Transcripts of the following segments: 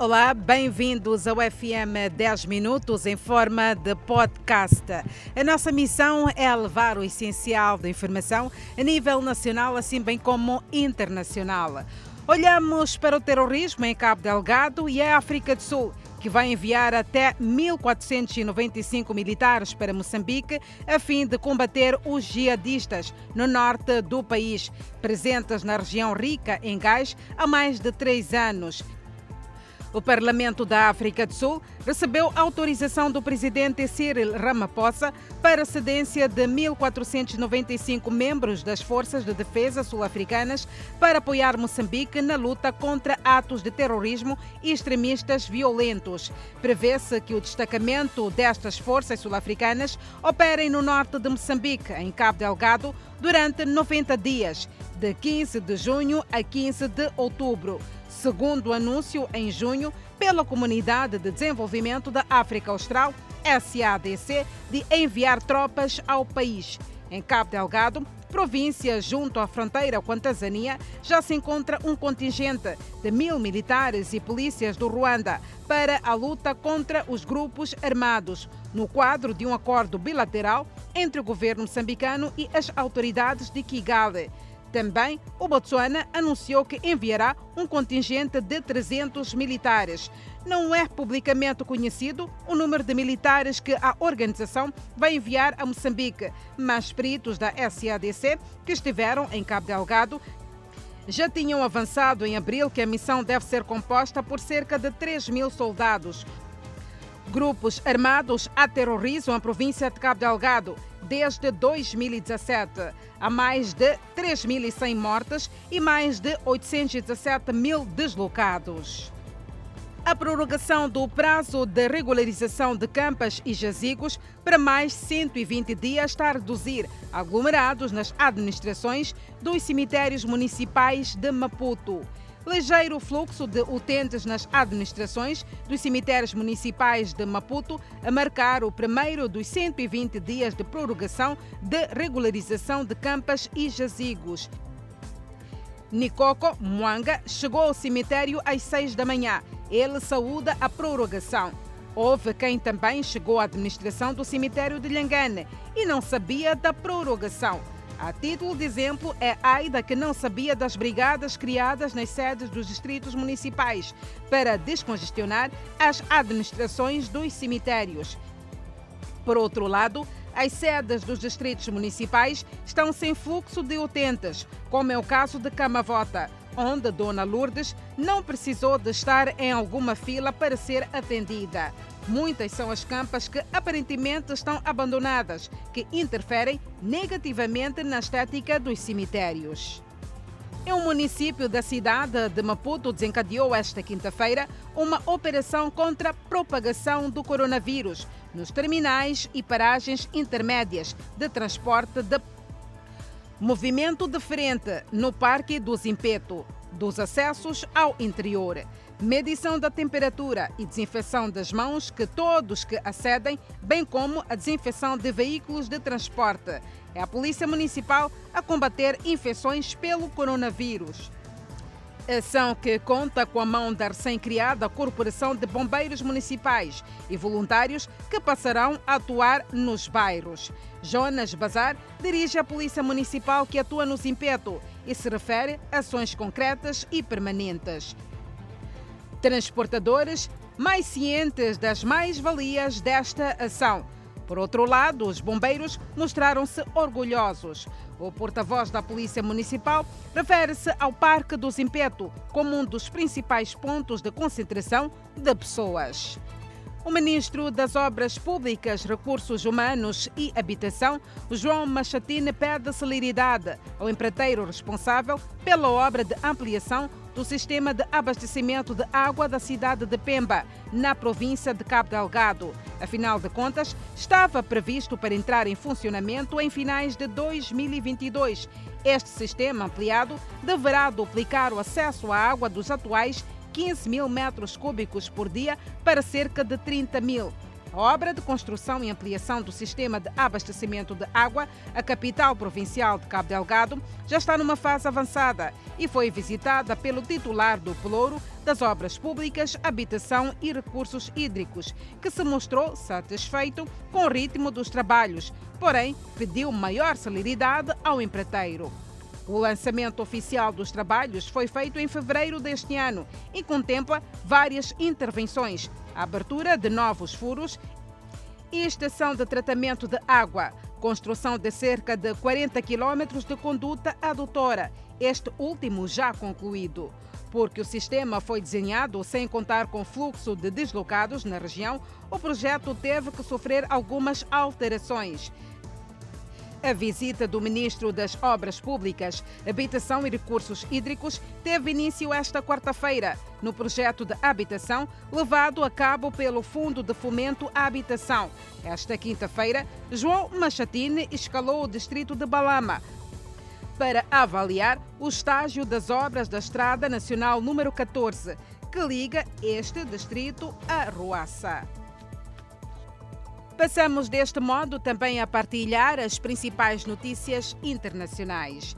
Olá, bem-vindos ao FM 10 Minutos em forma de podcast. A nossa missão é levar o essencial da informação a nível nacional, assim bem como internacional. Olhamos para o terrorismo em Cabo Delgado e a África do Sul, que vai enviar até 1.495 militares para Moçambique a fim de combater os jihadistas no norte do país, presentes na região rica em gás há mais de três anos. O Parlamento da África do Sul recebeu autorização do presidente Cyril Ramaphosa para a cedência de 1.495 membros das Forças de Defesa sul-africanas para apoiar Moçambique na luta contra atos de terrorismo e extremistas violentos. Prevê-se que o destacamento destas forças sul-africanas operem no norte de Moçambique, em Cabo Delgado, durante 90 dias, de 15 de junho a 15 de outubro segundo o anúncio em junho pela Comunidade de Desenvolvimento da África Austral, SADC, de enviar tropas ao país. Em Cabo Delgado, província junto à fronteira com a Tanzânia, já se encontra um contingente de mil militares e polícias do Ruanda para a luta contra os grupos armados, no quadro de um acordo bilateral entre o governo moçambicano e as autoridades de Kigali. Também, o Botsuana anunciou que enviará um contingente de 300 militares. Não é publicamente conhecido o número de militares que a organização vai enviar a Moçambique, mas peritos da SADC que estiveram em Cabo Delgado já tinham avançado em abril que a missão deve ser composta por cerca de 3 mil soldados. Grupos armados aterrorizam a província de Cabo Delgado desde 2017. Há mais de 3.100 mortes e mais de 817 mil deslocados. A prorrogação do prazo de regularização de campas e jazigos para mais 120 dias está a reduzir aglomerados nas administrações dos cemitérios municipais de Maputo ligeiro fluxo de utentes nas administrações dos cemitérios municipais de Maputo a marcar o primeiro dos 120 dias de prorrogação de regularização de campas e jazigos. Nikoko Mwanga chegou ao cemitério às 6 da manhã. Ele saúda a prorrogação. Houve quem também chegou à administração do cemitério de Nhangane e não sabia da prorrogação. A título de exemplo, é Aida que não sabia das brigadas criadas nas sedes dos distritos municipais para descongestionar as administrações dos cemitérios. Por outro lado, as sedes dos distritos municipais estão sem fluxo de utentes, como é o caso de Camavota, onde Dona Lourdes não precisou de estar em alguma fila para ser atendida. Muitas são as campas que aparentemente estão abandonadas, que interferem negativamente na estética dos cemitérios. Em um município da cidade de Maputo desencadeou esta quinta-feira uma operação contra a propagação do coronavírus nos terminais e paragens intermédias de transporte de movimento diferente no Parque do Zimpeto, dos acessos ao interior medição da temperatura e desinfecção das mãos que todos que acedem, bem como a desinfecção de veículos de transporte. É a Polícia Municipal a combater infecções pelo coronavírus. Ação que conta com a mão da recém-criada Corporação de Bombeiros Municipais e voluntários que passarão a atuar nos bairros. Jonas Bazar dirige a Polícia Municipal que atua no Zimpeto e se refere a ações concretas e permanentes transportadores mais cientes das mais-valias desta ação. Por outro lado, os bombeiros mostraram-se orgulhosos. O porta-voz da Polícia Municipal refere-se ao Parque do Zimpeto como um dos principais pontos de concentração de pessoas. O ministro das Obras Públicas, Recursos Humanos e Habitação, João Machatine, pede celeridade ao empreiteiro responsável pela obra de ampliação do sistema de abastecimento de água da cidade de Pemba, na província de Cabo Delgado. Afinal de contas, estava previsto para entrar em funcionamento em finais de 2022. Este sistema ampliado deverá duplicar o acesso à água dos atuais 15 mil metros cúbicos por dia para cerca de 30 mil. A obra de construção e ampliação do sistema de abastecimento de água, a capital provincial de Cabo Delgado, já está numa fase avançada e foi visitada pelo titular do Pelouro das Obras Públicas, Habitação e Recursos Hídricos, que se mostrou satisfeito com o ritmo dos trabalhos, porém pediu maior celeridade ao empreiteiro. O lançamento oficial dos trabalhos foi feito em fevereiro deste ano e contempla várias intervenções, a abertura de novos furos e estação de tratamento de água, construção de cerca de 40 quilômetros de conduta adutora, este último já concluído. Porque o sistema foi desenhado sem contar com fluxo de deslocados na região, o projeto teve que sofrer algumas alterações. A visita do Ministro das Obras Públicas, Habitação e Recursos Hídricos teve início esta quarta-feira, no projeto de habitação levado a cabo pelo Fundo de Fomento à Habitação. Esta quinta-feira, João Machatine escalou o distrito de Balama para avaliar o estágio das obras da Estrada Nacional número 14, que liga este distrito a Ruaça. Passamos deste modo também a partilhar as principais notícias internacionais.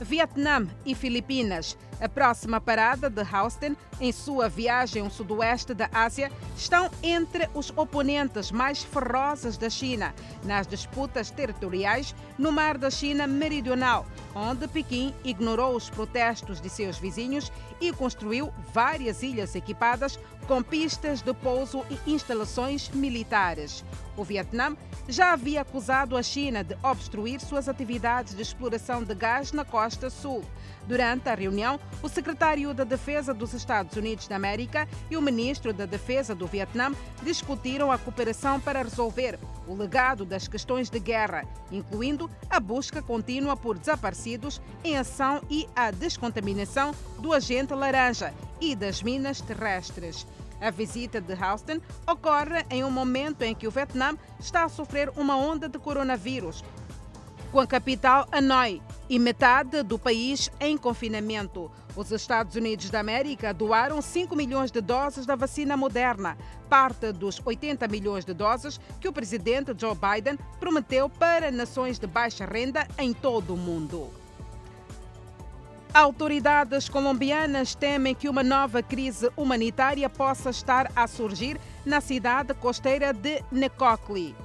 Vietnã e Filipinas. A próxima parada de Houston, em sua viagem ao sudoeste da Ásia, estão entre os oponentes mais ferozes da China nas disputas territoriais no Mar da China Meridional, onde Pequim ignorou os protestos de seus vizinhos e construiu várias ilhas equipadas com pistas de pouso e instalações militares. O Vietnã já havia acusado a China de obstruir suas atividades de exploração de gás na costa sul. Durante a reunião, o secretário da Defesa dos Estados Unidos da América e o ministro da Defesa do Vietnã discutiram a cooperação para resolver o legado das questões de guerra, incluindo a busca contínua por desaparecidos em ação e a descontaminação do agente laranja e das minas terrestres. A visita de Houston ocorre em um momento em que o Vietnã está a sofrer uma onda de coronavírus, com a capital Hanoi e metade do país em confinamento. Os Estados Unidos da América doaram 5 milhões de doses da vacina moderna, parte dos 80 milhões de doses que o presidente Joe Biden prometeu para nações de baixa renda em todo o mundo. Autoridades colombianas temem que uma nova crise humanitária possa estar a surgir na cidade costeira de Necocli.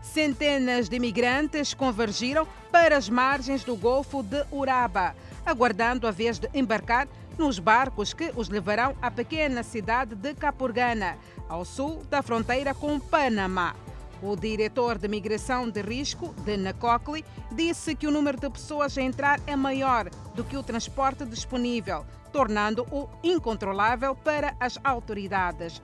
Centenas de imigrantes convergiram para as margens do Golfo de Uraba, aguardando a vez de embarcar nos barcos que os levarão à pequena cidade de Capurgana, ao sul da fronteira com Panamá. O diretor de migração de risco de Nacocli disse que o número de pessoas a entrar é maior do que o transporte disponível, tornando-o incontrolável para as autoridades.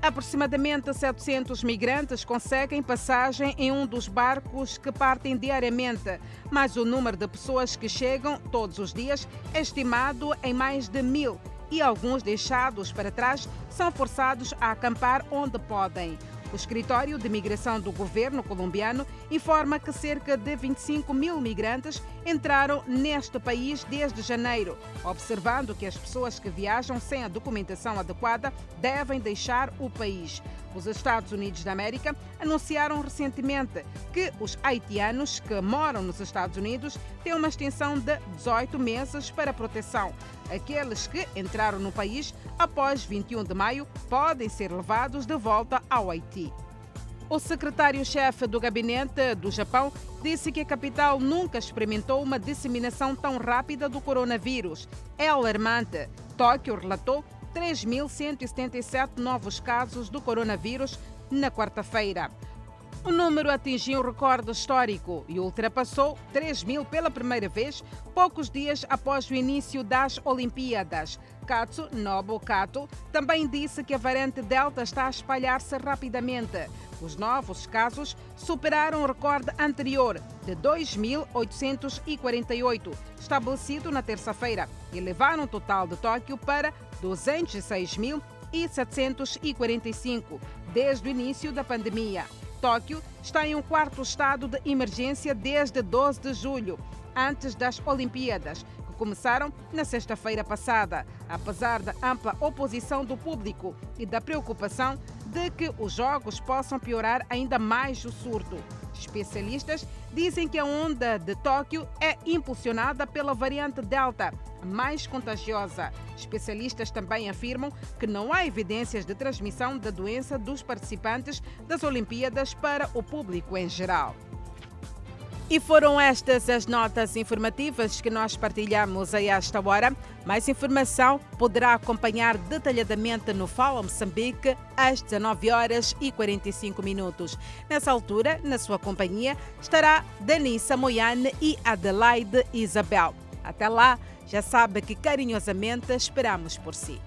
Aproximadamente 700 migrantes conseguem passagem em um dos barcos que partem diariamente, mas o número de pessoas que chegam todos os dias é estimado em mais de mil e alguns deixados para trás são forçados a acampar onde podem. O escritório de migração do governo colombiano informa que cerca de 25 mil migrantes entraram neste país desde janeiro, observando que as pessoas que viajam sem a documentação adequada devem deixar o país. Os Estados Unidos da América anunciaram recentemente que os haitianos que moram nos Estados Unidos têm uma extensão de 18 meses para proteção. Aqueles que entraram no país após 21 de maio podem ser levados de volta ao Haiti. O secretário-chefe do gabinete do Japão disse que a capital nunca experimentou uma disseminação tão rápida do coronavírus. É alarmante. Tóquio relatou 3.177 novos casos do coronavírus na quarta-feira. O número atingiu um recorde histórico e ultrapassou 3 mil pela primeira vez, poucos dias após o início das Olimpíadas. Katsu Nobu Kato também disse que a variante Delta está a espalhar-se rapidamente. Os novos casos superaram o recorde anterior de 2.848, estabelecido na terça-feira, e levaram o total de Tóquio para 206.745 desde o início da pandemia. Tóquio está em um quarto estado de emergência desde 12 de julho, antes das Olimpíadas, que começaram na sexta-feira passada, apesar da ampla oposição do público e da preocupação de que os jogos possam piorar ainda mais o surto. Especialistas dizem que a onda de Tóquio é impulsionada pela variante Delta, mais contagiosa. Especialistas também afirmam que não há evidências de transmissão da doença dos participantes das Olimpíadas para o público em geral. E foram estas as notas informativas que nós partilhamos a esta hora. Mais informação poderá acompanhar detalhadamente no Fala Moçambique às 19 horas e 45 minutos. Nessa altura, na sua companhia, estará Danissa Moyane e Adelaide Isabel. Até lá, já sabe que carinhosamente esperamos por si.